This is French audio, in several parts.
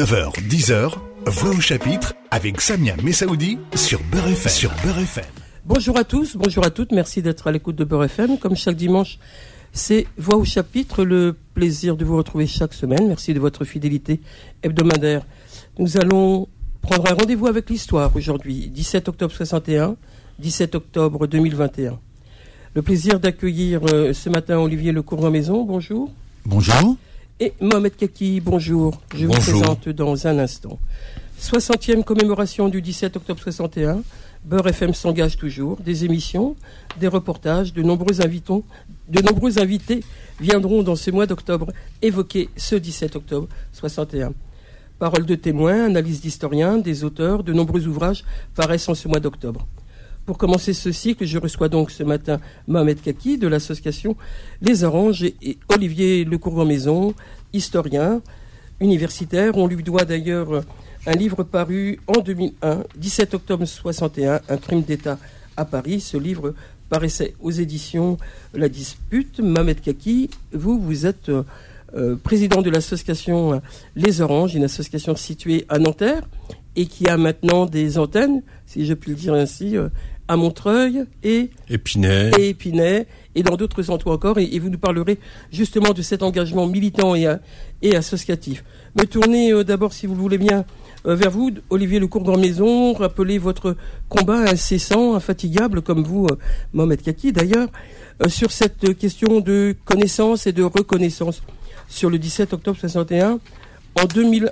9h, 10h, Voix au chapitre avec Samia Messaoudi sur Beurre FM. Sur Beurre FM. Bonjour à tous, bonjour à toutes, merci d'être à l'écoute de Beurre FM. Comme chaque dimanche, c'est Voix au chapitre, le plaisir de vous retrouver chaque semaine. Merci de votre fidélité hebdomadaire. Nous allons prendre un rendez-vous avec l'histoire aujourd'hui, 17 octobre 61, 17 octobre 2021. Le plaisir d'accueillir euh, ce matin Olivier Lecourant-Maison, bonjour. Bonjour. Et Mohamed Kaki, bonjour. Je vous présente dans un instant. 60e commémoration du 17 octobre 61. Beurre FM s'engage toujours. Des émissions, des reportages, de nombreux, invitons, de nombreux invités viendront dans ce mois d'octobre évoquer ce 17 octobre 61. Paroles de témoins, analyses d'historiens, des auteurs, de nombreux ouvrages paraissent en ce mois d'octobre. Pour commencer ce cycle, je reçois donc ce matin Mohamed Kaki de l'association Les Oranges et Olivier Lecourant-Maison, historien, universitaire. On lui doit d'ailleurs un livre paru en 2001, 17 octobre 61, Un crime d'État à Paris. Ce livre paraissait aux éditions La Dispute. Mohamed Kaki, vous, vous êtes euh, président de l'association Les Oranges, une association située à Nanterre et qui a maintenant des antennes, si je puis le dire ainsi, euh, à Montreuil et Épinay. et Épinay et dans d'autres endroits encore. Et, vous nous parlerez justement de cet engagement militant et, et associatif. Me tournez euh, d'abord, si vous le voulez bien, vers vous, Olivier Lecourt dans Maison, rappelez votre combat incessant, infatigable, comme vous, Mohamed Kaki d'ailleurs, sur cette question de connaissance et de reconnaissance sur le 17 octobre 61. En 2001,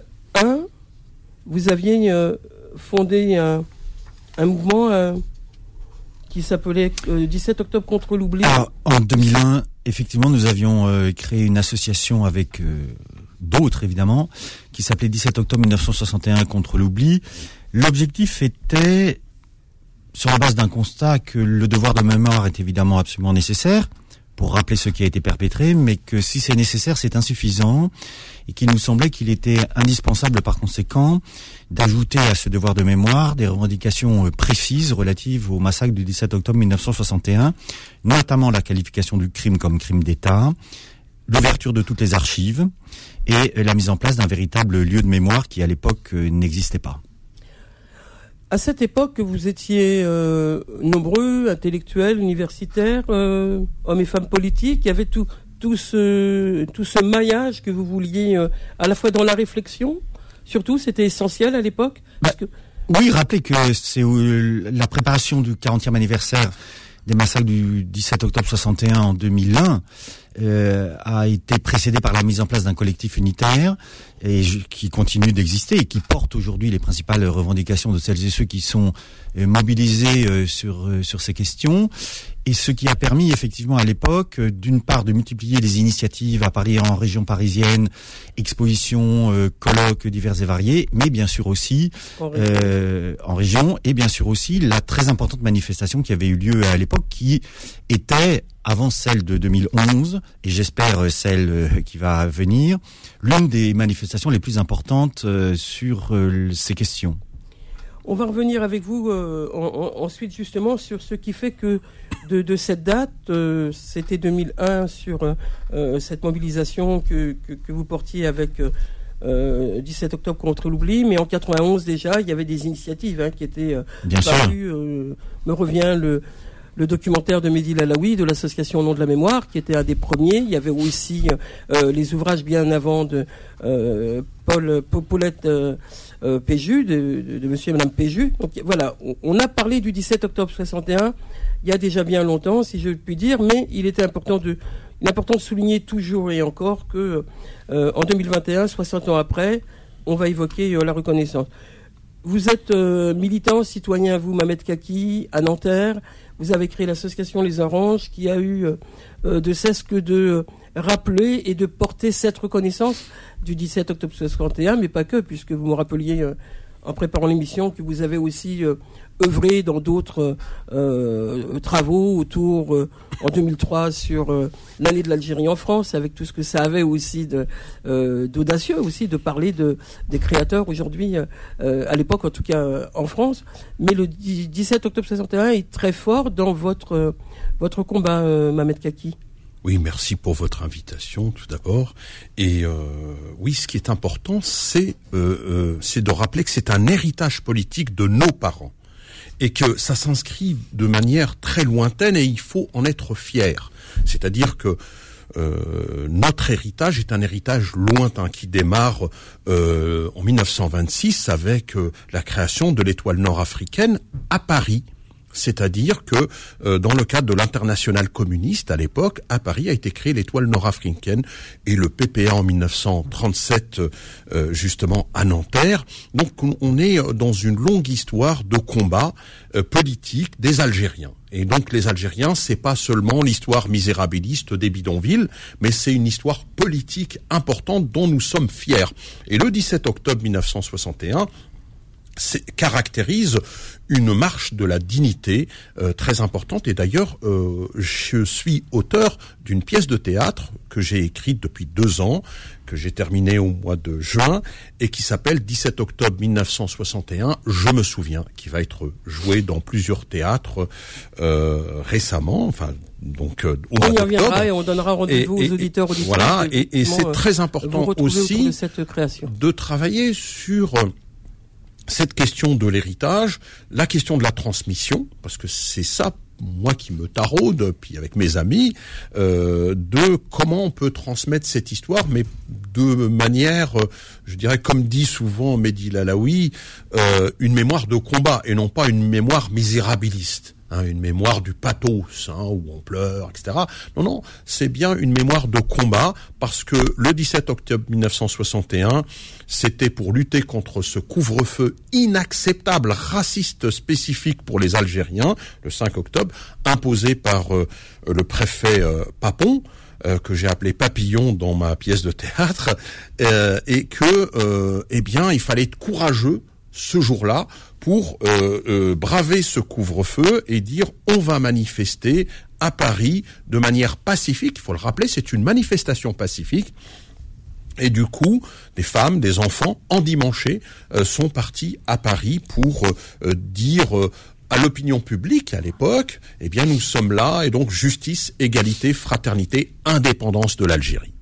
vous aviez euh, fondé un, mouvement euh, qui s'appelait 17 euh, octobre contre l'oubli. En 2001, effectivement, nous avions créé une association avec d'autres, évidemment, qui s'appelait 17 octobre 1961 contre l'oubli. L'objectif était, sur la base d'un constat, que le devoir de mémoire est évidemment absolument nécessaire, pour rappeler ce qui a été perpétré, mais que si c'est nécessaire, c'est insuffisant, et qu'il nous semblait qu'il était indispensable par conséquent d'ajouter à ce devoir de mémoire des revendications euh, précises relatives au massacre du 17 octobre 1961, notamment la qualification du crime comme crime d'État, l'ouverture de toutes les archives et la mise en place d'un véritable lieu de mémoire qui à l'époque euh, n'existait pas. À cette époque, vous étiez euh, nombreux, intellectuels, universitaires, euh, hommes et femmes politiques. Il y avait tout, tout, ce, tout ce maillage que vous vouliez euh, à la fois dans la réflexion. Surtout, c'était essentiel à l'époque. Bah, oui, rappelez que c'est la préparation du 40e anniversaire des massacres du 17 octobre 61 en 2001 euh, a été précédé par la mise en place d'un collectif unitaire et qui continue d'exister et qui porte aujourd'hui les principales revendications de celles et ceux qui sont euh, mobilisés euh, sur sur ces questions et ce qui a permis effectivement à l'époque d'une part de multiplier les initiatives à Paris en région parisienne, expositions, colloques divers et variés, mais bien sûr aussi en région. en région et bien sûr aussi la très importante manifestation qui avait eu lieu à l'époque qui était avant celle de 2011 et j'espère euh, celle euh, qui va venir, l'une des manifestations les plus importantes euh, sur ces questions. On va revenir avec vous ensuite justement sur ce qui fait que de, cette date, c'était 2001 sur cette mobilisation que, vous portiez avec 17 octobre contre l'oubli, mais en 91 déjà, il y avait des initiatives hein, qui étaient Bien parues. me revient le le documentaire de Mehdi Lalaoui de l'association nom de la mémoire, qui était un des premiers. Il y avait aussi euh, les ouvrages bien avant de euh, Paul Paulette euh, Péju, de, monsieur et madame Péju. Donc voilà, on, a parlé du 17 octobre 61 il y a déjà bien longtemps, si je puis dire, mais il était important de, important de souligner toujours et encore que en 2021, 60 ans après, on va évoquer la reconnaissance. Vous êtes militant, citoyen, vous, Mamet Kaki, à Nanterre. Vous avez créé l'association Les Oranges qui a eu euh, euh, de cesse que de rappeler et de porter cette reconnaissance du 17 octobre 1961, mais pas que, puisque vous me rappeliez euh, en préparant l'émission que vous avez aussi œuvré dans d'autres euh, travaux autour euh, en 2003 sur euh, l'année de l'Algérie en France, avec tout ce que ça avait aussi d'audacieux aussi de parler de des créateurs aujourd'hui à l'époque en tout cas en France. Mais le 17 octobre 61 est très fort dans votre votre combat, Mamed Kaki. Oui, merci pour votre invitation tout d'abord. Et euh, oui, ce qui est important, c'est euh, c'est de rappeler que c'est un héritage politique de nos parents et que ça s'inscrit de manière très lointaine et il faut en être fier. C'est-à-dire que euh, notre héritage est un héritage lointain qui démarre euh, en 1926 avec euh, la création de l'étoile nord-africaine à Paris. C'est-à-dire que euh, dans le cadre de l'international communiste à l'époque, à Paris a été créée l'étoile nord-africaine et le PPA en 1937 euh, justement à Nanterre. Donc on est dans une longue histoire de combat euh, politique des Algériens. Et donc les Algériens, c'est pas seulement l'histoire misérabiliste des bidonvilles, mais c'est une histoire politique importante dont nous sommes fiers. Et le 17 octobre 1961, caractérise une marche de la dignité euh, très importante. Et d'ailleurs, euh, je suis auteur d'une pièce de théâtre que j'ai écrite depuis deux ans, que j'ai terminée au mois de juin, et qui s'appelle 17 octobre 1961, Je me souviens, qui va être jouée dans plusieurs théâtres euh, récemment, enfin donc au on y reviendra et on donnera rendez-vous aux auditeurs auditeurs. Voilà, et, et c'est très important aussi de, de travailler sur cette question de l'héritage, la question de la transmission, parce que c'est ça moi qui me taraude, puis avec mes amis, euh, de comment on peut transmettre cette histoire, mais de manière, euh, je dirais, comme dit souvent Mehdi Lalaoui, euh, une mémoire de combat et non pas une mémoire misérabiliste. Hein, une mémoire du pathos, hein, où on pleure, etc. Non, non, c'est bien une mémoire de combat, parce que le 17 octobre 1961, c'était pour lutter contre ce couvre-feu inacceptable, raciste spécifique pour les Algériens, le 5 octobre, imposé par euh, le préfet euh, Papon, euh, que j'ai appelé Papillon dans ma pièce de théâtre, et que, eh bien, il fallait être courageux ce jour-là pour euh, euh, braver ce couvre-feu et dire on va manifester à Paris de manière pacifique. Il faut le rappeler, c'est une manifestation pacifique. Et du coup, des femmes, des enfants, endimanchés, euh, sont partis à Paris pour dire à l'opinion publique à l'époque, eh bien nous sommes là et donc justice, égalité, fraternité, indépendance de l'Algérie.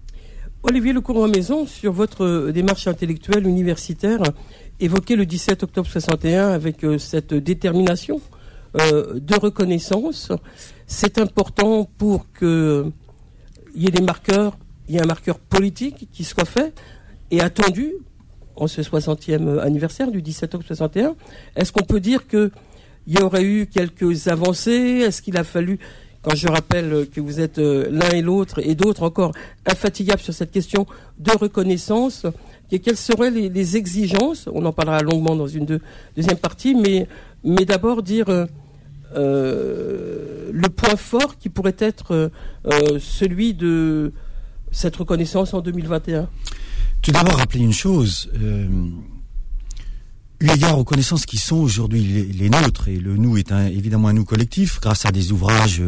Olivier Lecourant-Maison, sur votre démarche intellectuelle universitaire, évoqué le 17 octobre 61 avec euh, cette détermination euh, de reconnaissance. C'est important pour qu'il y ait des marqueurs, il y ait un marqueur politique qui soit fait et attendu en ce 60e anniversaire du 17 octobre 61. Est-ce qu'on peut dire qu'il y aurait eu quelques avancées? Est-ce qu'il a fallu, quand je rappelle que vous êtes euh, l'un et l'autre et d'autres encore infatigables sur cette question de reconnaissance, quelles seraient les, exigences On en parlera longuement dans une deuxième partie, mais, mais d'abord dire euh, euh, le point fort qui pourrait être euh, celui de cette reconnaissance en 2021. Tout d'abord, rappeler une chose. Eu égard aux connaissances qui sont aujourd'hui les, nôtres, et le nous est évidemment un nous collectif, grâce à des ouvrages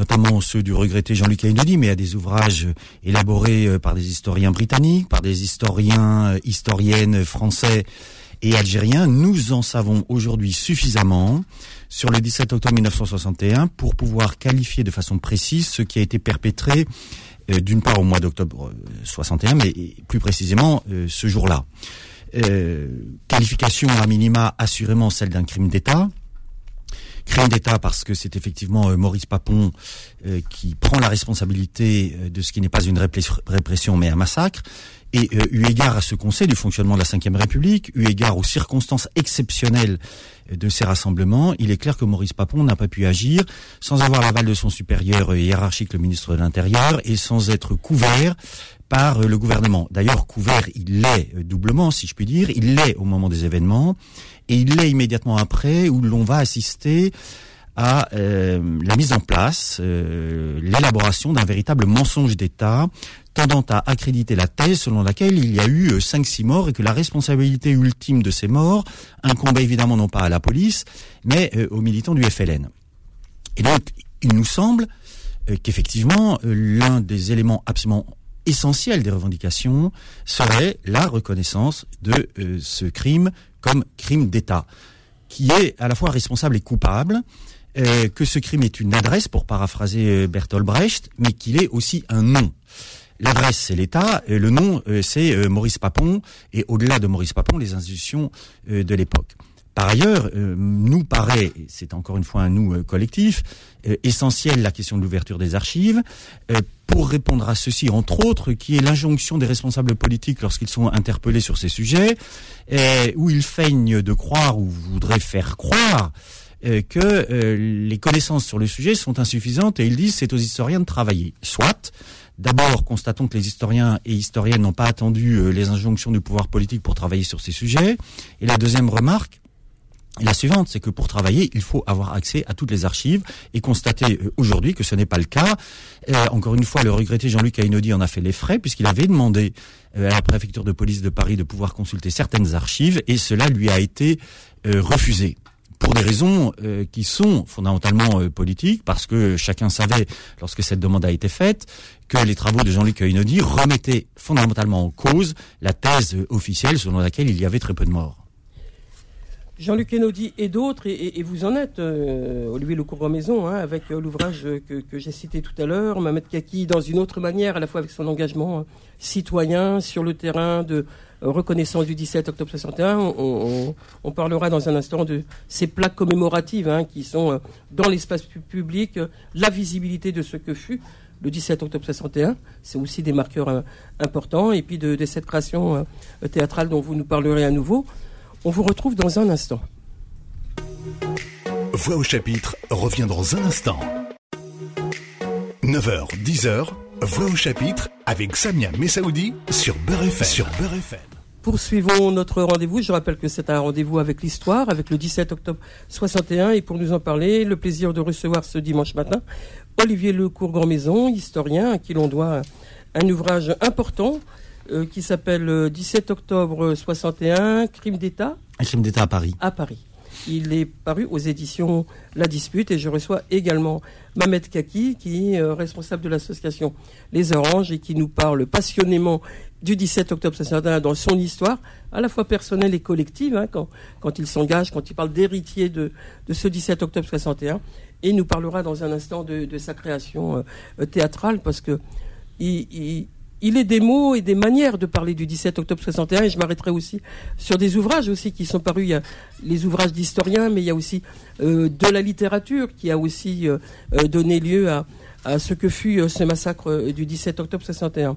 notamment ceux du regretté Jean-Luc Aïnoli, mais à des ouvrages élaborés euh, par des historiens britanniques, par des historiens, euh, historiennes français et algériens. Nous en savons aujourd'hui suffisamment sur le 17 octobre 1961 pour pouvoir qualifier de façon précise ce qui a été perpétré euh, d'une part au mois d'octobre 61, mais plus précisément ce jour-là. Qualification à minima assurément celle d'un crime d'État, crime d'État parce que c'est effectivement euh, Maurice Papon euh, qui prend la responsabilité euh, de ce qui n'est pas une répression mais un massacre. Et eu égard à ce conseil du fonctionnement de la Ve République, eu égard aux circonstances exceptionnelles de ces rassemblements, il est clair que Maurice Papon n'a pas pu agir sans avoir l'aval de son supérieur hiérarchique, le ministre de l'Intérieur, et sans être couvert par le gouvernement. D'ailleurs, couvert, il l'est doublement, si je puis dire. Il l'est au moment des événements et il l'est immédiatement après où l'on va assister à euh, la mise en place, euh, l'élaboration d'un véritable mensonge d'État tendant à accréditer la thèse selon laquelle il y a eu 5-6 euh, morts et que la responsabilité ultime de ces morts incombait évidemment non pas à la police, mais aux militants du FLN. Et donc, il nous semble qu'effectivement, l'un des éléments absolument essentiels des revendications serait la reconnaissance de ce crime comme crime d'État, qui est à la fois responsable et coupable, que ce crime est une adresse, pour paraphraser Bertolt Brecht, mais qu'il est aussi un nom. L'adresse, c'est l'État, et le nom, c'est Maurice Papon, et au-delà de Maurice Papon, les institutions de l'époque. Par ailleurs, euh, nous paraît, c'est encore une fois un nous euh, collectif, euh, essentiel la question de l'ouverture des archives, pour répondre à ceci, entre autres, qui est l'injonction des responsables politiques lorsqu'ils sont interpellés sur ces sujets, où ils feignent de croire ou voudraient faire croire que les connaissances sur le sujet sont insuffisantes et ils disent c'est aux historiens de travailler. Soit, D'abord, constatons que les historiens et historiennes n'ont pas attendu les injonctions du pouvoir politique pour travailler sur ces sujets. Et la deuxième remarque, la suivante, c'est que pour travailler, il faut avoir accès à toutes les archives et constater euh, aujourd'hui que ce n'est pas le cas. Euh, encore une fois, le regretté Jean-Luc Ainaudi en a fait les frais puisqu'il avait demandé euh, à la préfecture de police de Paris de pouvoir consulter certaines archives et cela lui a été refusé pour des raisons qui sont fondamentalement politiques, parce que chacun savait, lorsque cette demande a été faite, que les travaux de Jean-Luc Ainaudi remettaient fondamentalement en cause la thèse officielle selon laquelle il y avait très peu de morts. Jean-Luc Enaudi et d'autres, et, vous en êtes, euh, Olivier Lecourt-Maison, hein, avec euh, l'ouvrage que, j'ai cité tout à l'heure, Mamet Kaki, dans une autre manière, à la fois avec son engagement euh, citoyen sur le terrain de reconnaissance du 17 octobre 61. On, parlera dans un instant de ces plaques commémoratives hein, qui sont dans l'espace public, la visibilité de ce que fut le 17 octobre 61. C'est aussi des marqueurs importants, et puis de cette création théâtrale dont vous nous parlerez à nouveau. On vous retrouve dans un instant. Voix au chapitre revient dans un instant. 9h, 10h, Voix au chapitre avec Samia Messaoudi sur Beurre FM. Sur Poursuivons notre rendez-vous. Je rappelle que c'est un rendez-vous avec l'histoire, avec le 17 octobre 61. Et pour nous en parler, le plaisir de recevoir ce dimanche matin Olivier Lecourt-Grand-Maison, historien, à qui l'on doit un ouvrage important euh, qui s'appelle 17 euh, octobre 61, Crime d'État. Un crime d'État à Paris. À Paris. Il est paru aux éditions La Dispute et je reçois également Mamet Kaki, qui est euh, responsable de l'association Les Oranges et qui nous parle passionnément du 17 octobre 61 dans son histoire, à la fois personnelle et collective, hein, quand, quand, il s'engage, quand il parle d'héritier de, de, ce 17 octobre 61. Et il nous parlera dans un instant de, de sa création théâtrale parce que il, il est des mots et des manières de parler du 17 octobre 61 et je m'arrêterai aussi sur des ouvrages aussi qui sont parus. Il y a les ouvrages d'historiens, mais il y a aussi euh, de la littérature qui a aussi euh, euh, donné lieu à, ce que fut ce massacre du 17 octobre 61.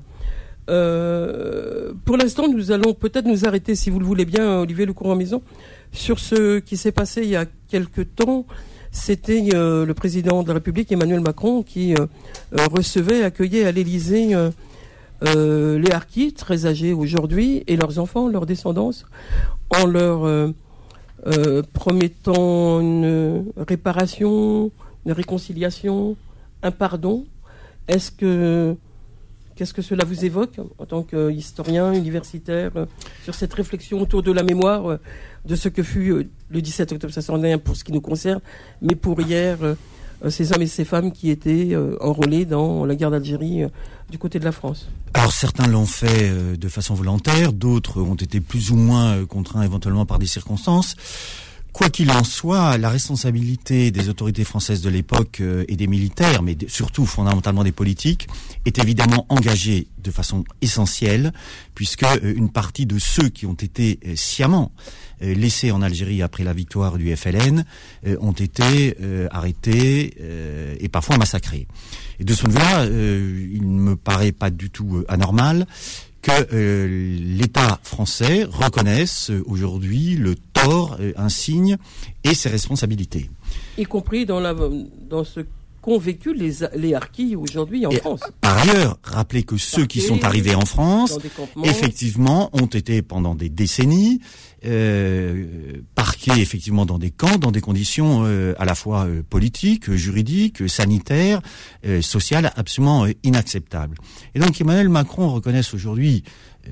pour l'instant, nous allons peut-être nous arrêter, si vous le voulez bien, Olivier Le en Maison, sur ce qui s'est passé il y a quelque temps. C'était le président de la République, Emmanuel Macron, qui recevait, accueillait à l'Élysée euh, les harkis, très âgés aujourd'hui, et leurs enfants, leurs descendants, en leur euh, euh, promettant une réparation, une réconciliation, un pardon. Est-ce que qu'est-ce que cela vous évoque en tant qu'historien universitaire sur cette réflexion autour de la mémoire de ce que fut le 17 octobre 61 pour ce qui nous concerne, mais pour hier ces hommes et ces femmes qui étaient enrôlés dans la guerre d'Algérie du côté de la France Alors certains l'ont fait de façon volontaire, d'autres ont été plus ou moins contraints éventuellement par des circonstances. Quoi qu'il en soit, la responsabilité des autorités françaises de l'époque et des militaires, mais surtout fondamentalement des politiques, est évidemment engagée de façon essentielle, puisque une partie de ceux qui ont été sciemment euh, laissés en Algérie après la victoire du FLN euh, ont été euh, arrêtés et parfois massacrés. Et de ce point de vue-là, il ne me paraît pas du tout anormal que l'État français reconnaisse aujourd'hui le tort, insigne et ses responsabilités. Y compris dans, la, dans ce qu'ont vécu les, les harkis aujourd'hui en France. Par ailleurs, rappelez que ceux qui sont arrivés en France, effectivement, ont été pendant des décennies euh, parqués effectivement dans des camps, dans des conditions euh, à la fois euh, politiques, juridiques, sanitaires, sociales absolument inacceptables. Et donc Emmanuel Macron reconnaisse aujourd'hui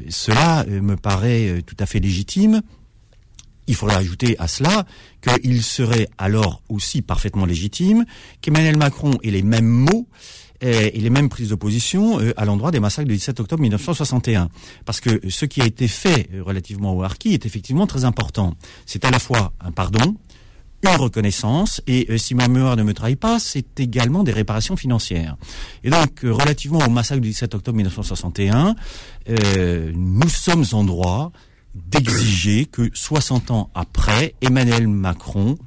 cela me paraît tout à fait légitime il faudrait ajouter à cela qu'il serait alors aussi parfaitement légitime qu'Emmanuel Macron ait les mêmes mots et les mêmes prises de position euh, à l'endroit des massacres du 17 octobre 1961. Parce que ce qui a été fait relativement au Harki est effectivement très important. C'est à la fois un pardon, une reconnaissance et si ma mémoire ne me trahit pas, c'est également des réparations financières. Et donc, relativement au massacre du 17 octobre 1961, nous sommes en droit d'exiger que 60 ans après, Emmanuel Macron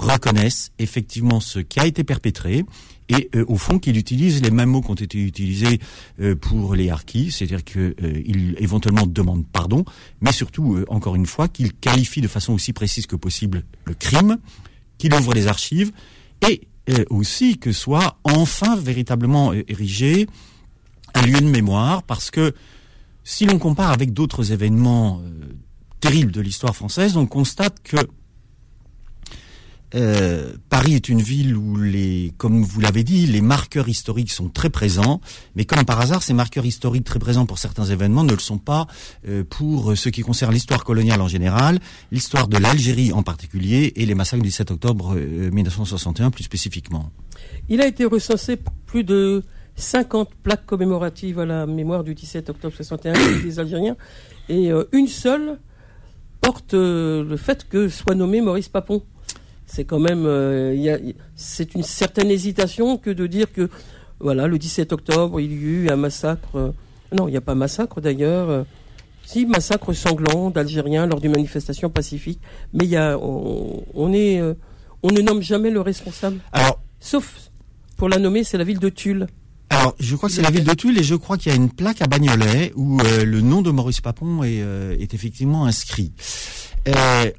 reconnaisse effectivement ce qui a été perpétré et euh, au fond qu'il utilise les mêmes mots qui ont été utilisés euh, pour les harkis, c'est-à-dire qu'il euh, éventuellement demande pardon, mais surtout, encore une fois, qu'il qualifie de façon aussi précise que possible le crime, qu'il ouvre les archives et aussi que soit enfin véritablement érigé un lieu de mémoire, parce que si l'on compare avec d'autres événements terribles de l'histoire française, on constate que euh, Paris est une ville où les, comme vous l'avez dit, les marqueurs historiques sont très présents, mais comme par hasard, ces marqueurs historiques très présents pour certains événements ne le sont pas euh, pour ce qui concerne l'histoire coloniale en général, l'histoire de l'Algérie en particulier et les massacres du 7 octobre 1961 euh, plus spécifiquement. Il a été recensé plus de 50 plaques commémoratives à la mémoire du 17 octobre 61 des Algériens, et une seule porte le fait que soit nommé Maurice Papon c'est quand même, euh, c'est une certaine hésitation que de dire que, voilà, le 17 octobre, il y a eu un massacre. Euh, non, il n'y a pas massacre d'ailleurs. Euh, si, massacre sanglant d'Algériens lors d'une manifestation pacifique. Mais il y a, on, est, on ne nomme jamais le responsable. Alors, sauf pour la nommer, c'est la ville de Tulle. Alors, je crois que c'est la ville de Tulle et je crois qu'il y a une plaque à Bagnolet où le nom de Maurice Papon est, est effectivement inscrit. Euh,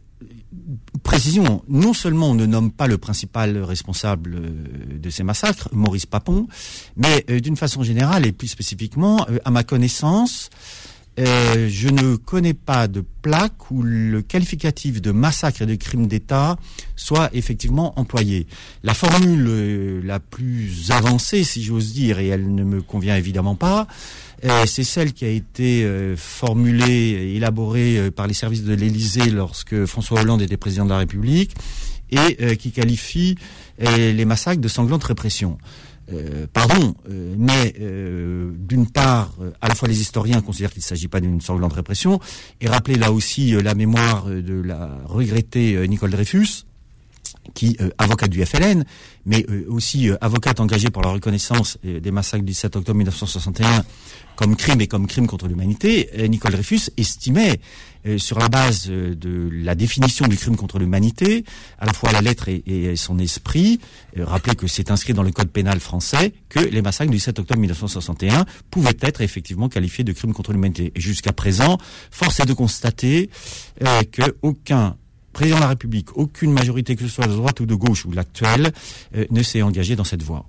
précision, non seulement on ne nomme pas le principal responsable euh, de ces massacres, Maurice Papon, mais euh, d'une façon générale et plus spécifiquement, euh, à ma connaissance, je ne connais pas de plaque où le qualificatif de massacre et de crime d'État soit effectivement employé. La formule la plus avancée, si j'ose dire, et elle ne me convient évidemment pas, euh, c'est celle qui a été euh, formulée, élaborée euh, par les services de l'Élysée lorsque François Hollande était président de la République et qui qualifie les massacres de sanglante répression. Pardon, mais d'une part, à la fois les historiens considèrent qu'il ne s'agit pas d'une sanglante répression, et rappeler là aussi la mémoire de la regrettée Nicole Dreyfus, qui euh, avocate du FLN, mais euh, aussi euh, avocate engagée pour la reconnaissance des massacres du 7 octobre 1961 comme crime et comme crime contre l'humanité, Nicole Dreyfus estimait, sur la base de la définition du crime contre l'humanité, à la fois la lettre et, son esprit, rappeler que c'est inscrit dans le code pénal français, que les massacres du 7 octobre 1961 pouvaient être effectivement qualifiés de crimes contre l'humanité. Jusqu'à présent, force est de constater que aucun président de la République, aucune majorité que ce soit de droite ou de gauche ou l'actuelle, euh, ne s'est engagée dans cette voie.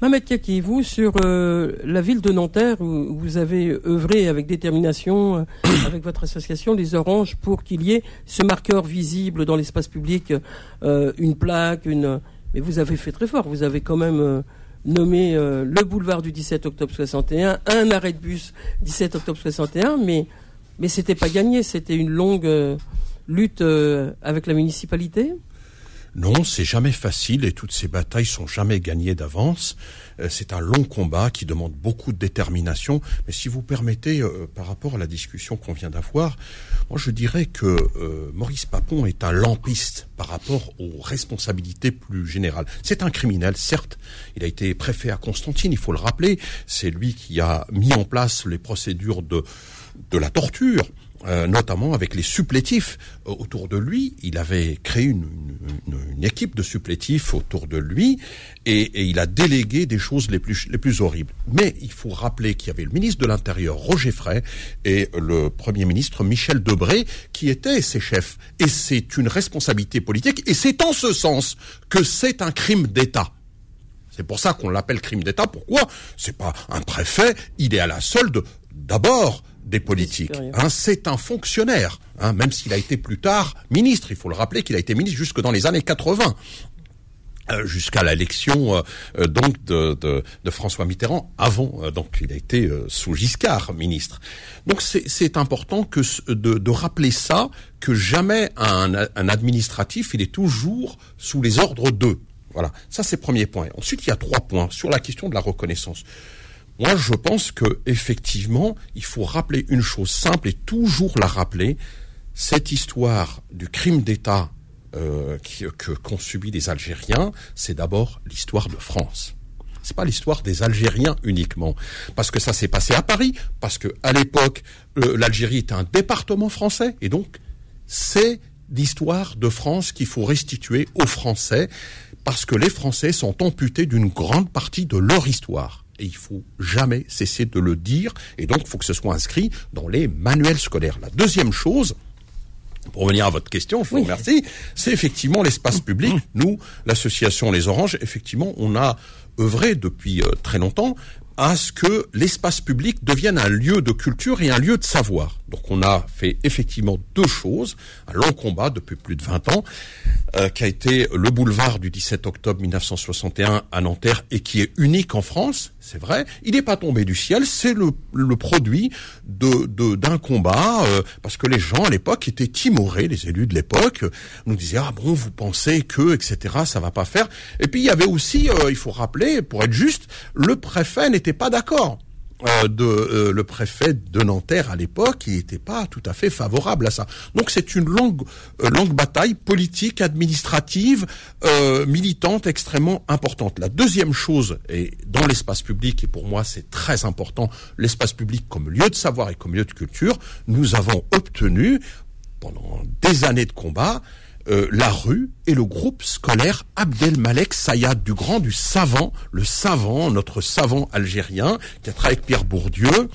Mohamed Kaki, vous, sur euh, la ville de Nanterre, où vous avez œuvré avec détermination, euh, avec votre association Les Oranges, pour qu'il y ait ce marqueur visible dans l'espace public, une plaque, une... Mais vous avez fait très fort, vous avez quand même nommé le boulevard du 17 octobre 61, un arrêt de bus 17 octobre 61, mais, mais c'était pas gagné, c'était une longue lutte euh, avec la municipalité? Non, c'est jamais facile et toutes ces batailles sont jamais gagnées d'avance. Euh, c'est un long combat qui demande beaucoup de détermination. Mais si vous permettez, euh, par rapport à la discussion qu'on vient d'avoir, moi je dirais que Maurice Papon est un lampiste par rapport aux responsabilités plus générales. C'est un criminel, certes. Il a été préfet à Constantine, il faut le rappeler. C'est lui qui a mis en place les procédures de de la torture. Euh, notamment avec les supplétifs euh, autour de lui. Il avait créé une, équipe de supplétifs autour de lui et, il a délégué des choses les plus, les plus horribles. Mais il faut rappeler qu'il y avait le ministre de l'Intérieur, Roger Frey, et le Premier ministre, Michel Debré, qui étaient ses chefs. Et c'est une responsabilité politique et c'est en ce sens que c'est un crime d'État. C'est pour ça qu'on l'appelle crime d'État. Pourquoi? C'est pas un préfet, il est à la solde d'abord des politiques. Hein, c'est un fonctionnaire, hein, même s'il a été plus tard ministre. Il faut le rappeler qu'il a été ministre jusque dans les années 80 euh, jusqu'à l'élection euh, euh, donc de, de, François Mitterrand. Avant donc il a été sous Giscard ministre. Donc c'est important que de, de, rappeler ça que jamais un, un, administratif il est toujours sous les ordres d'eux. Voilà. Ça c'est premier point. Ensuite il y a trois points sur la question de la reconnaissance moi, je pense que effectivement, il faut rappeler une chose simple et toujours la rappeler. Cette histoire du crime d'État que qu'ont subi les Algériens, c'est d'abord l'histoire de France. C'est pas l'histoire des Algériens uniquement, parce que ça s'est passé à Paris, parce que à l'époque l'Algérie était un département français, et donc c'est l'histoire de France qu'il faut restituer aux Français, parce que les Français sont amputés d'une grande partie de leur histoire et il faut jamais cesser de le dire, et donc il faut que ce soit inscrit dans les manuels scolaires. La deuxième chose, pour revenir à votre question, je vous remercie, c'est effectivement l'espace public. Nous, l'association Les Oranges, effectivement, on a œuvré depuis euh, très longtemps à ce que l'espace public devienne un lieu de culture et un lieu de savoir. Donc on a fait effectivement deux choses, un long combat depuis plus de 20 ans, euh, qui a été le boulevard du 17 octobre 1961 à Nanterre et qui est unique en France, c'est vrai. Il n'est pas tombé du ciel, c'est le, le, produit de d'un combat, euh, parce que les gens à l'époque étaient timorés, les élus de l'époque nous disaient ah bon vous pensez que etc ça va pas faire. Et puis il y avait aussi, euh, il faut rappeler, pour être juste, le préfet n'était pas d'accord. Euh, de euh, le préfet de Nanterre à l'époque, il n'était pas tout à fait favorable à ça. Donc c'est une longue euh, longue bataille politique, administrative, militante extrêmement importante. La deuxième chose, et dans l'espace public, et pour moi c'est très important, l'espace public comme lieu de savoir et comme lieu de culture, nous avons obtenu pendant des années de combat euh, la rue et le groupe scolaire Abdelmalek Sayad, du grand, du savant, le savant, notre savant algérien, qui a travaillé avec Pierre Bourdieu,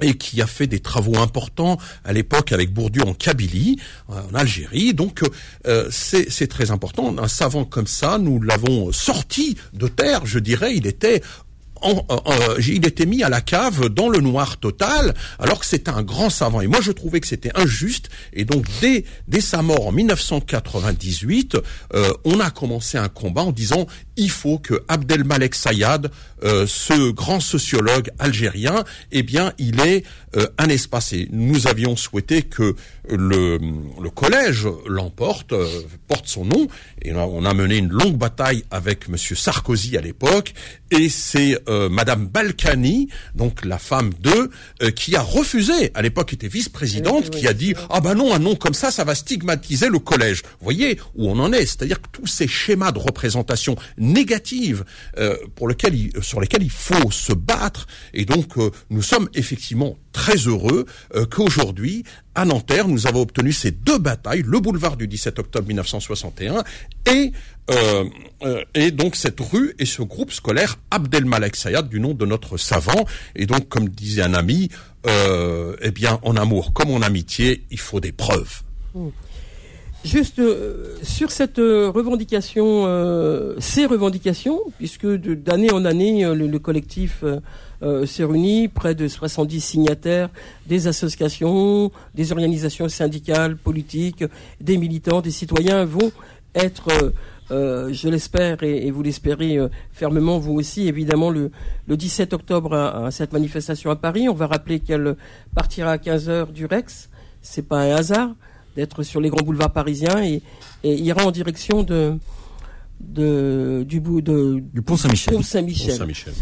et qui a fait des travaux importants à l'époque avec Bourdieu en Kabylie, en Algérie. Donc euh, c'est très important. Un savant comme ça, nous l'avons sorti de terre, je dirais. Il était il était mis à la cave dans le noir total, alors que c'était un grand savant. Et moi, je trouvais que c'était injuste. Et donc, dès, sa mort en 1998, euh, on a commencé un combat en disant il faut que Abdelmalek Sayad, euh, ce grand sociologue algérien, eh bien, il ait euh, un espace. Et nous avions souhaité que le, le collège l'emporte, euh, porte son nom. Et on a, mené une longue bataille avec Monsieur Sarkozy à l'époque. Et c'est Madame Balkany, donc la femme d'eux, qui a refusé. À l'époque, était vice-présidente, qui a dit ah ben non, un nom comme ça, ça va stigmatiser le collège. Vous voyez où on en est. C'est-à-dire que tous ces schémas de représentation négatives euh, pour lequel sur lesquelles il faut se battre. Et donc, euh, nous sommes effectivement très heureux euh, qu'aujourd'hui, à Nanterre, nous avons obtenu ces deux batailles, le boulevard du 17 octobre 1961 et et donc cette rue et ce groupe scolaire Abdelmalek Sayad du nom de notre savant. Et donc, comme disait un ami, eh bien, en amour comme en amitié, il faut des preuves. Mmh. Juste euh, sur cette euh, revendication, euh, ces revendications, puisque d'année en année, le, collectif s'est réuni, près de 70 signataires, des associations, des organisations syndicales, politiques, des militants, des citoyens vont être, je l'espère et, vous l'espérez fermement, vous aussi, évidemment, le, 17 octobre à, cette manifestation à Paris. On va rappeler qu'elle partira à 15 heures du Rex. C'est pas un hasard d'être sur les grands boulevards parisiens et, ira en direction de, de du bout de du pont Saint-Michel. Saint-Michel.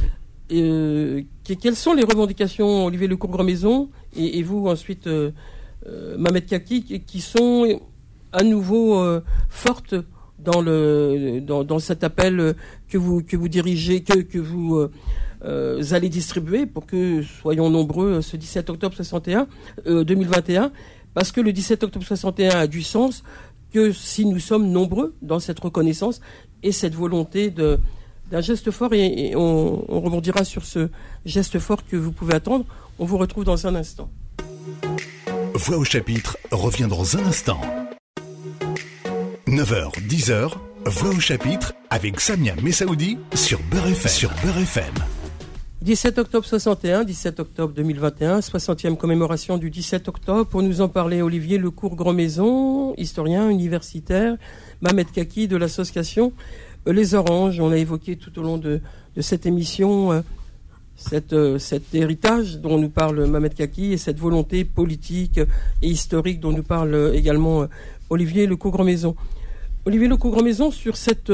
Euh, quelles sont les revendications, Olivier Lecourt-Grand-Maison et, vous ensuite, euh, euh, Mamet Kaki, qui sont à nouveau fortes dans le dans, cet appel que vous que vous dirigez, que que vous allez distribuer pour que soyons nombreux ce 17 octobre 61 2021 parce que le 17 octobre 61 a du sens que si nous sommes nombreux dans cette reconnaissance et cette volonté de d'un geste fort et, on, rebondira sur ce geste fort que vous pouvez attendre. On vous retrouve dans un instant. Voix au chapitre revient dans un instant. 9h, 10h, Voix au chapitre avec Samia Messaoudi sur Beurre FM. Sur Beurre FM. 17 octobre 61, 17 octobre 2021, 60e commémoration du 17 octobre. Pour nous en parler, Olivier Lecourt Grand-Maison, historien universitaire, Mamed Kaki de l'association Les Oranges. On a évoqué tout au long de, cette émission euh, euh, cet héritage dont nous parle Mamed Kaki et cette volonté politique et historique dont nous parle également Olivier Lecourt Grand-Maison. Olivier Lecourt Grand-Maison, sur cette,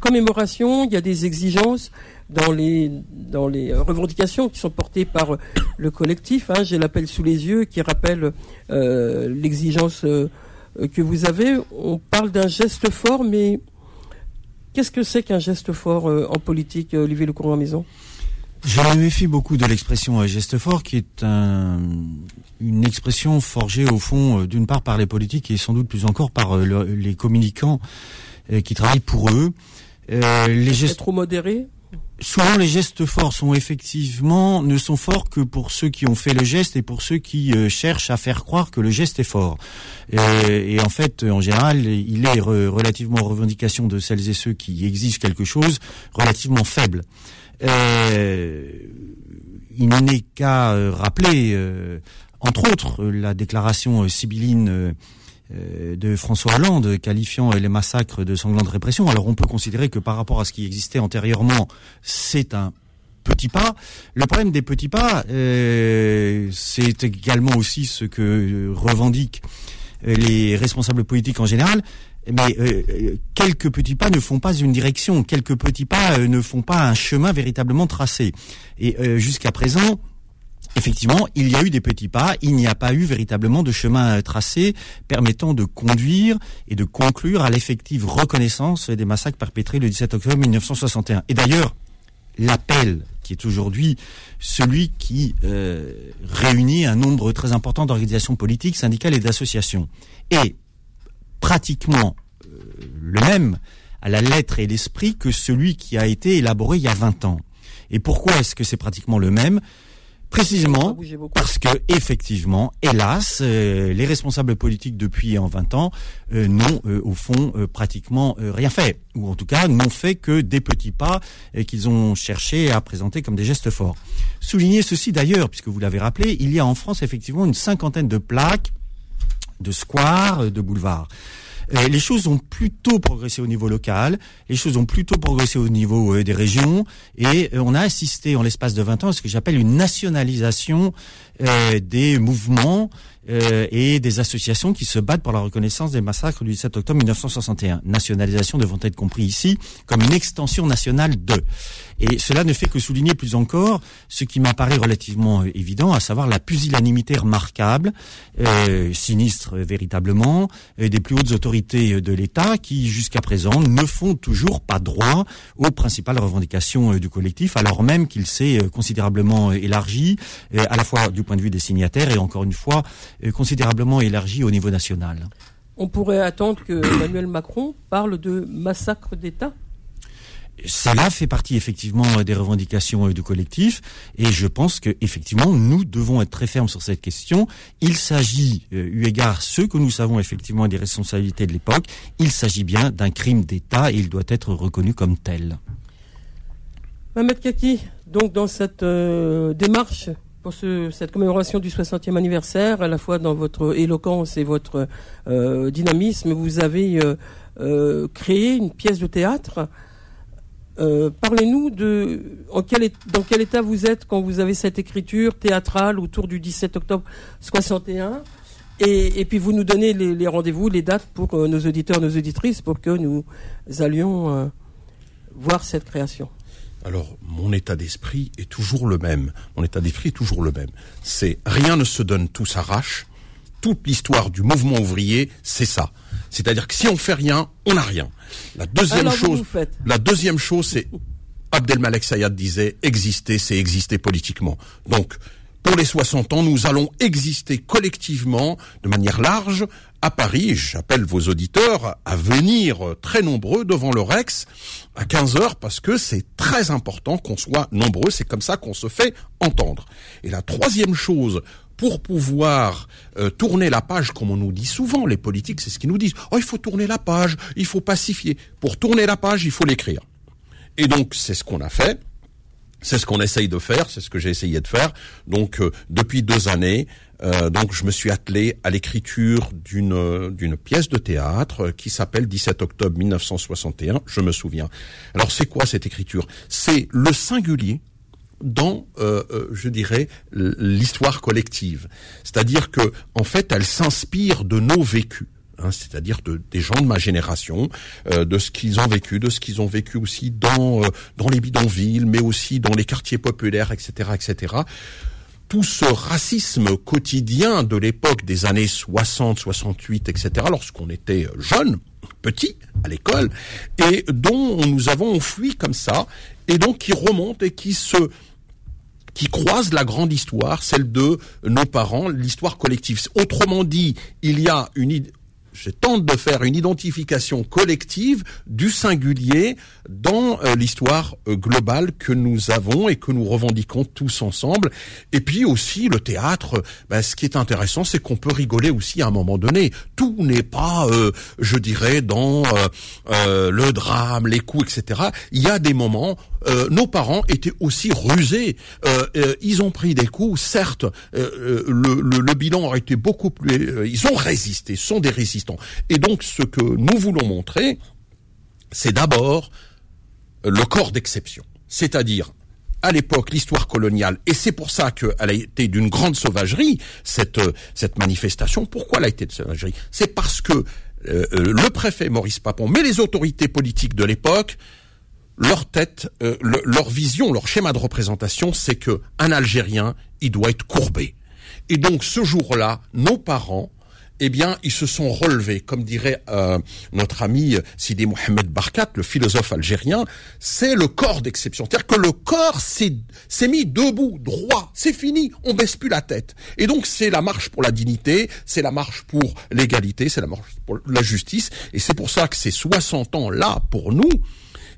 commémoration, il y a des exigences dans les revendications qui sont portées par le collectif. Hein, J'ai l'appel sous les yeux qui rappelle euh, l'exigence euh, que vous avez, on parle d'un geste fort, mais qu'est-ce que c'est qu'un geste fort en politique, Olivier Lecourant-Maison je me méfie beaucoup de l'expression geste fort, qui est une expression forgée au fond, d'une part par les politiques et sans doute plus encore par les communicants qui travaillent pour eux. les gestes trop modérés souvent les gestes forts sont effectivement ne sont forts que pour ceux qui ont fait le geste et pour ceux qui euh, cherchent à faire croire que le geste est fort. et en fait, en général, il est relativement aux revendications de celles et ceux qui exigent quelque chose relativement faible. Euh, il n'est qu'à euh, rappeler, entre autres, la déclaration sibylline euh, de François Hollande qualifiant les massacres de sanglante répression. Alors on peut considérer que par rapport à ce qui existait antérieurement, c'est un petit pas. Le problème des petits pas, euh, c'est également aussi ce que revendiquent les responsables politiques en général. Mais euh, quelques petits pas ne font pas une direction, quelques petits pas ne font pas un chemin véritablement tracé. Et jusqu'à présent, effectivement, il y a eu des petits pas, il n'y a pas eu véritablement de chemin tracé permettant de conduire et de conclure à l'effective reconnaissance des massacres perpétrés le 17 octobre 1961. Et d'ailleurs, l'appel qui est aujourd'hui celui qui euh, réunit un nombre très important d'organisations politiques, syndicales et d'associations, est pratiquement euh, le même à la lettre et l'esprit que celui qui a été élaboré il y a 20 ans. Et pourquoi est-ce que c'est pratiquement le même? Précisément parce que effectivement, hélas, euh, les responsables politiques depuis en 20 ans euh, n'ont euh, au fond pratiquement rien fait, ou en tout cas n'ont fait que des petits pas qu'ils ont cherché à présenter comme des gestes forts. Soulignez ceci d'ailleurs, puisque vous l'avez rappelé, il y a en France effectivement une cinquantaine de plaques, de squares, de boulevards. Euh, les choses ont plutôt progressé au niveau local, les choses ont plutôt progressé au niveau euh, des régions, et euh, on a assisté en l'espace de 20 ans à ce que j'appelle une nationalisation des mouvements euh, et des associations qui se battent pour la reconnaissance des massacres du 17 octobre 1961. Nationalisation devant être compris ici comme une extension nationale de. Et cela ne fait que souligner plus encore ce qui m'apparaît relativement euh, évident, à savoir la pusillanimité remarquable, euh, sinistre véritablement, des plus hautes autorités de l'État qui, jusqu'à présent, ne font toujours pas droit aux principales revendications du collectif, alors même qu'il s'est considérablement élargi, à la fois du point de vue des signataires et encore une fois considérablement élargi au niveau national. On pourrait attendre que Emmanuel Macron parle de massacre d'État cela fait partie effectivement des revendications du collectif et je pense que effectivement nous devons être très fermes sur cette question. Il s'agit, euh, eu égard ce que nous savons effectivement des responsabilités de l'époque, il s'agit bien d'un crime d'État et il doit être reconnu comme tel. Mohamed Kaki, donc dans cette euh, démarche pour cette commémoration du 60e anniversaire, à la fois dans votre éloquence et votre euh, dynamisme, vous avez euh, euh, créé une pièce de théâtre. Parlez-nous de dans quel état vous êtes quand vous avez cette écriture théâtrale autour du 17 octobre 61 et, et puis vous nous donnez les, les rendez-vous, les dates pour nos auditeurs, nos auditrices, pour que nous allions voir cette création. Alors, mon état d'esprit est toujours le même. Mon état d'esprit est toujours le même. C'est rien ne se donne, tout s'arrache. Toute l'histoire du mouvement ouvrier, c'est ça. C'est-à-dire que si on fait rien, on n'a rien. La deuxième chose, la deuxième chose, c'est Abdelmalek Sayad disait exister, c'est exister politiquement. Donc, pour les 60 ans, nous allons exister collectivement, de manière large, à Paris. J'appelle vos auditeurs à venir très nombreux devant le Rex à 15 heures parce que c'est très important qu'on soit nombreux. C'est comme ça qu'on se fait entendre. Et la troisième chose, pour pouvoir euh, tourner la page, comme on nous dit souvent, les politiques, c'est ce qu'ils nous disent. Oh, il faut tourner la page, il faut pacifier. Pour tourner la page, il faut l'écrire. Et donc, c'est ce qu'on a fait. C'est ce qu'on essaye de faire, c'est ce que j'ai essayé de faire. Donc euh, depuis deux années, euh, donc je me suis attelé à l'écriture d'une euh, d'une pièce de théâtre qui s'appelle 17 octobre 1961. Je me souviens. Alors c'est quoi cette écriture? C'est le singulier dans, je dirais, l'histoire collective. C'est-à-dire que en fait, elle s'inspire de nos vécus. Hein, c'est-à-dire de, des gens de ma génération, euh, de ce qu'ils ont vécu, de ce qu'ils ont vécu aussi dans euh, dans les bidonvilles, mais aussi dans les quartiers populaires, etc., etc. tout ce racisme quotidien de l'époque des années 60, 68, etc., lorsqu'on était jeune, petit, à l'école, et dont nous avons fui comme ça, et donc qui remonte et qui se qui croise la grande histoire, celle de nos parents, l'histoire collective. Autrement dit, il y a une, je tente de faire une identification collective du singulier dans euh, l'histoire euh, globale que nous avons et que nous revendiquons tous ensemble. Et puis aussi le théâtre, ben, ce qui est intéressant, c'est qu'on peut rigoler aussi à un moment donné. Tout n'est pas, euh, je dirais, dans le drame, les coups, etc. Il y a des moments nos parents étaient aussi rusés. ils ont pris des coups, certes. Le, le, bilan aurait été beaucoup plus. ils ont résisté, sont des résistants. Et donc, ce que nous voulons montrer, c'est d'abord le corps d'exception. C'est-à-dire, à l'époque, l'histoire coloniale, et c'est pour ça qu'elle a été d'une grande sauvagerie, cette, cette manifestation. Pourquoi elle a été de sauvagerie? C'est parce que euh, le préfet Maurice Papon, mais les autorités politiques de l'époque, leur tête, euh, leur vision, leur schéma de représentation, c'est que un Algérien, il doit être courbé. Et donc ce jour-là, nos parents eh bien, ils se sont relevés, comme dirait euh, notre ami Sidi Mohamed Barkat, le philosophe algérien, c'est le corps d'exception. C'est-à-dire que le corps s'est mis debout, droit, c'est fini, on baisse plus la tête. Et donc, c'est la marche pour la dignité, c'est la marche pour l'égalité, c'est la marche pour la justice, et c'est pour ça que ces 60 ans-là, pour nous,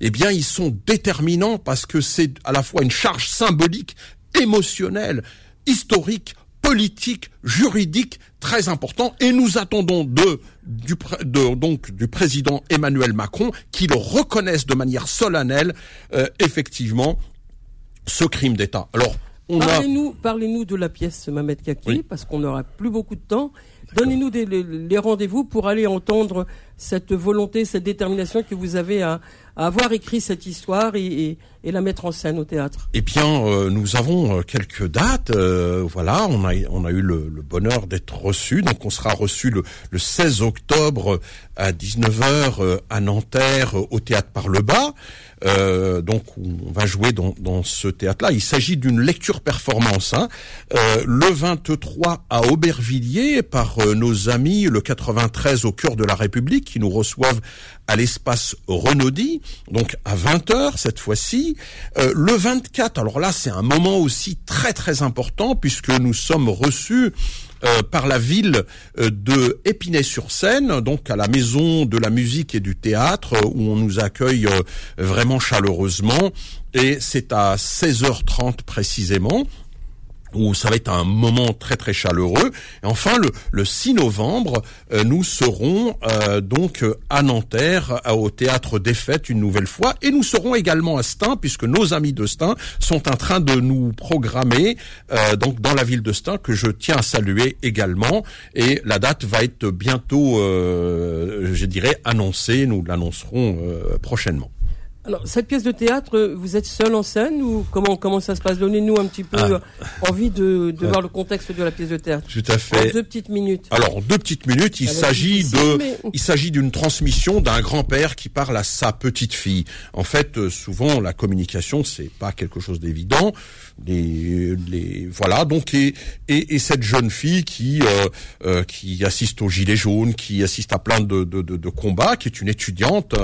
eh bien, ils sont déterminants parce que c'est à la fois une charge symbolique, émotionnelle, historique, politique, juridique très important et nous attendons de, du, donc du président Emmanuel Macron qu'il reconnaisse de manière solennelle euh, effectivement ce crime d'État. Alors parlez-nous de la pièce Mamet Kaki parce qu'on n'aura plus beaucoup de temps. Donnez-nous les, rendez-vous pour aller entendre cette volonté, cette détermination que vous avez à, avoir écrit cette histoire et, la mettre en scène au théâtre. Eh bien, euh, nous avons euh, quelques dates. Euh, voilà, on a, on a eu le, bonheur d'être reçu. Donc, on sera reçu le, le 16 octobre à 19h à Nanterre au théâtre par le bas. Euh, donc on va jouer dans, dans ce théâtre-là. Il s'agit d'une lecture performance. Hein. Euh, le 23 à Aubervilliers par euh, nos amis le 93 au cœur de la République qui nous reçoivent à l'espace Renaudy, donc à 20h cette fois-ci. Le 24, alors là c'est un moment aussi très très important puisque nous sommes reçus euh, par la ville euh, de Épinay-sur-Seine, donc à la maison de la musique et du théâtre, où on nous accueille vraiment chaleureusement. Et c'est à 16h30 précisément où ça va être un moment très très chaleureux. Et enfin, le, le 6 novembre, euh, nous serons euh, donc à Nanterre, au théâtre des Fêtes une nouvelle fois, et nous serons également à Stein, puisque nos amis de Stein sont en train de nous programmer euh, donc dans la ville de Stein, que je tiens à saluer également. Et la date va être bientôt, je dirais, annoncée. Nous l'annoncerons prochainement. Alors, cette pièce de théâtre, vous êtes seul en scène ou comment, comment ça se passe? Donnez-nous un petit peu ah. envie de, de voir le contexte de la pièce de théâtre. Tout à fait. En deux petites minutes. Alors, en deux petites minutes, il s'agit de, il s'agit d'une transmission d'un grand-père qui parle à sa petite fille. En fait, euh, souvent, la communication, c'est pas quelque chose d'évident. Les, les, voilà. Donc, et, et, et, cette jeune fille qui, euh, euh, qui assiste au gilet jaune, qui assiste à plein de, de, combats, qui est une étudiante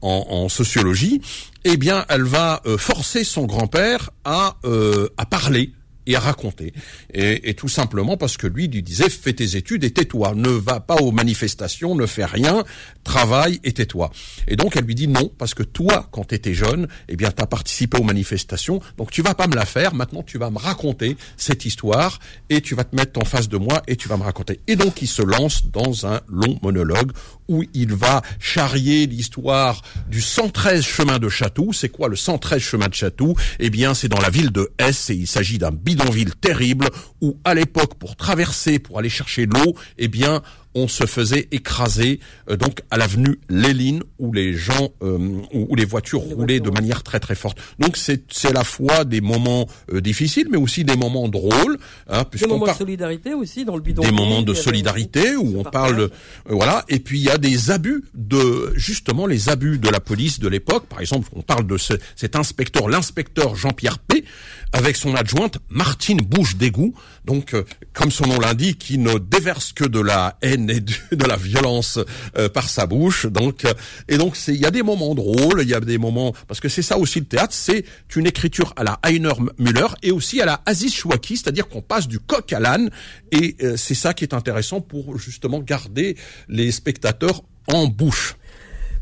en, en sociologie, eh bien, elle va euh, forcer son grand-père à, euh, à parler et à raconter. Et, et, tout simplement parce que lui lui disait fais tes études et tais-toi, ne va pas aux manifestations, ne fais rien, travaille et tais-toi. Et donc elle lui dit non parce que toi quand tu étais jeune, eh bien tu as participé aux manifestations, donc tu vas pas me la faire, maintenant tu vas me raconter cette histoire et tu vas te mettre en face de moi et tu vas me raconter. Et donc il se lance dans un long monologue où il va charrier l'histoire du 113 chemin de Chatou. C'est quoi le 113 chemin de Chatou? Eh bien, c'est dans la ville de S et il s'agit d'un bidonville terrible où, à l'époque, pour traverser, pour aller chercher l'eau, eh bien, on se faisait écraser euh, donc à l'avenue Léline où les gens euh, où, les voitures roulaient de manière très très forte. Donc c'est c'est à la fois des moments euh, difficiles mais aussi des moments drôles. Hein, des moments de solidarité aussi dans le bidon. Des moments de solidarité où on parle voilà et puis il y a des abus de justement les abus de la police de l'époque. Par exemple, on parle de ce, cet inspecteur, l'inspecteur Jean-Pierre P, avec son adjointe Martine Bouche d'égout, donc euh, comme son nom l'indique, qui ne déverse que de la haine et de, la violence euh, par sa bouche. Donc euh, et donc il y a des moments drôles, il y a des moments parce que c'est ça aussi le théâtre, c'est une écriture à la Heiner Müller et aussi à la Aziz Chouaki, c'est-à-dire qu'on passe du coq à l'âne et c'est ça qui est intéressant pour justement garder les spectateurs en bouche.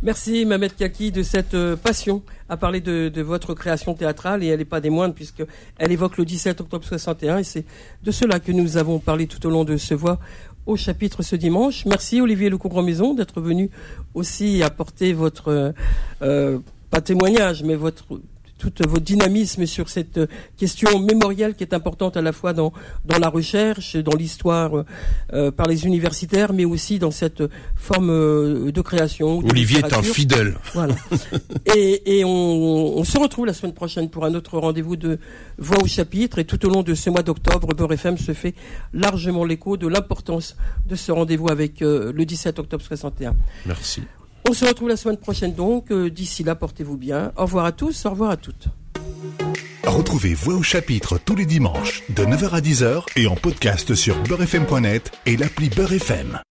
Merci Mamet Kaki de cette euh, passion à parler de, votre création théâtrale et elle n'est pas des moindres puisqu'elle évoque le 17 octobre 61 et c'est de cela que nous avons parlé tout au long de ce voix au chapitre ce dimanche. Merci Olivier Lecombre-Maison d'être venu aussi apporter votre, euh, euh, pas témoignage, mais votre tout votre dynamisme sur cette question mémorielle qui est importante à la fois dans, dans la recherche, dans l'histoire euh, par les universitaires, mais aussi dans cette forme euh, de création. Olivier est un fidèle. Voilà. et, et on, on, se retrouve la semaine prochaine pour un autre rendez-vous de Voix au chapitre. Et tout au long de ce mois d'octobre, Beurre FM se fait largement l'écho de l'importance de ce rendez-vous avec euh, le 17 octobre 61. Merci. On se retrouve la semaine prochaine donc. Euh, d'ici là, portez-vous bien. Au revoir à tous, au revoir à toutes. Retrouvez Voix au chapitre tous les dimanches de 9h à 10h et en podcast sur beurrefm.net et l'appli Beurrefm.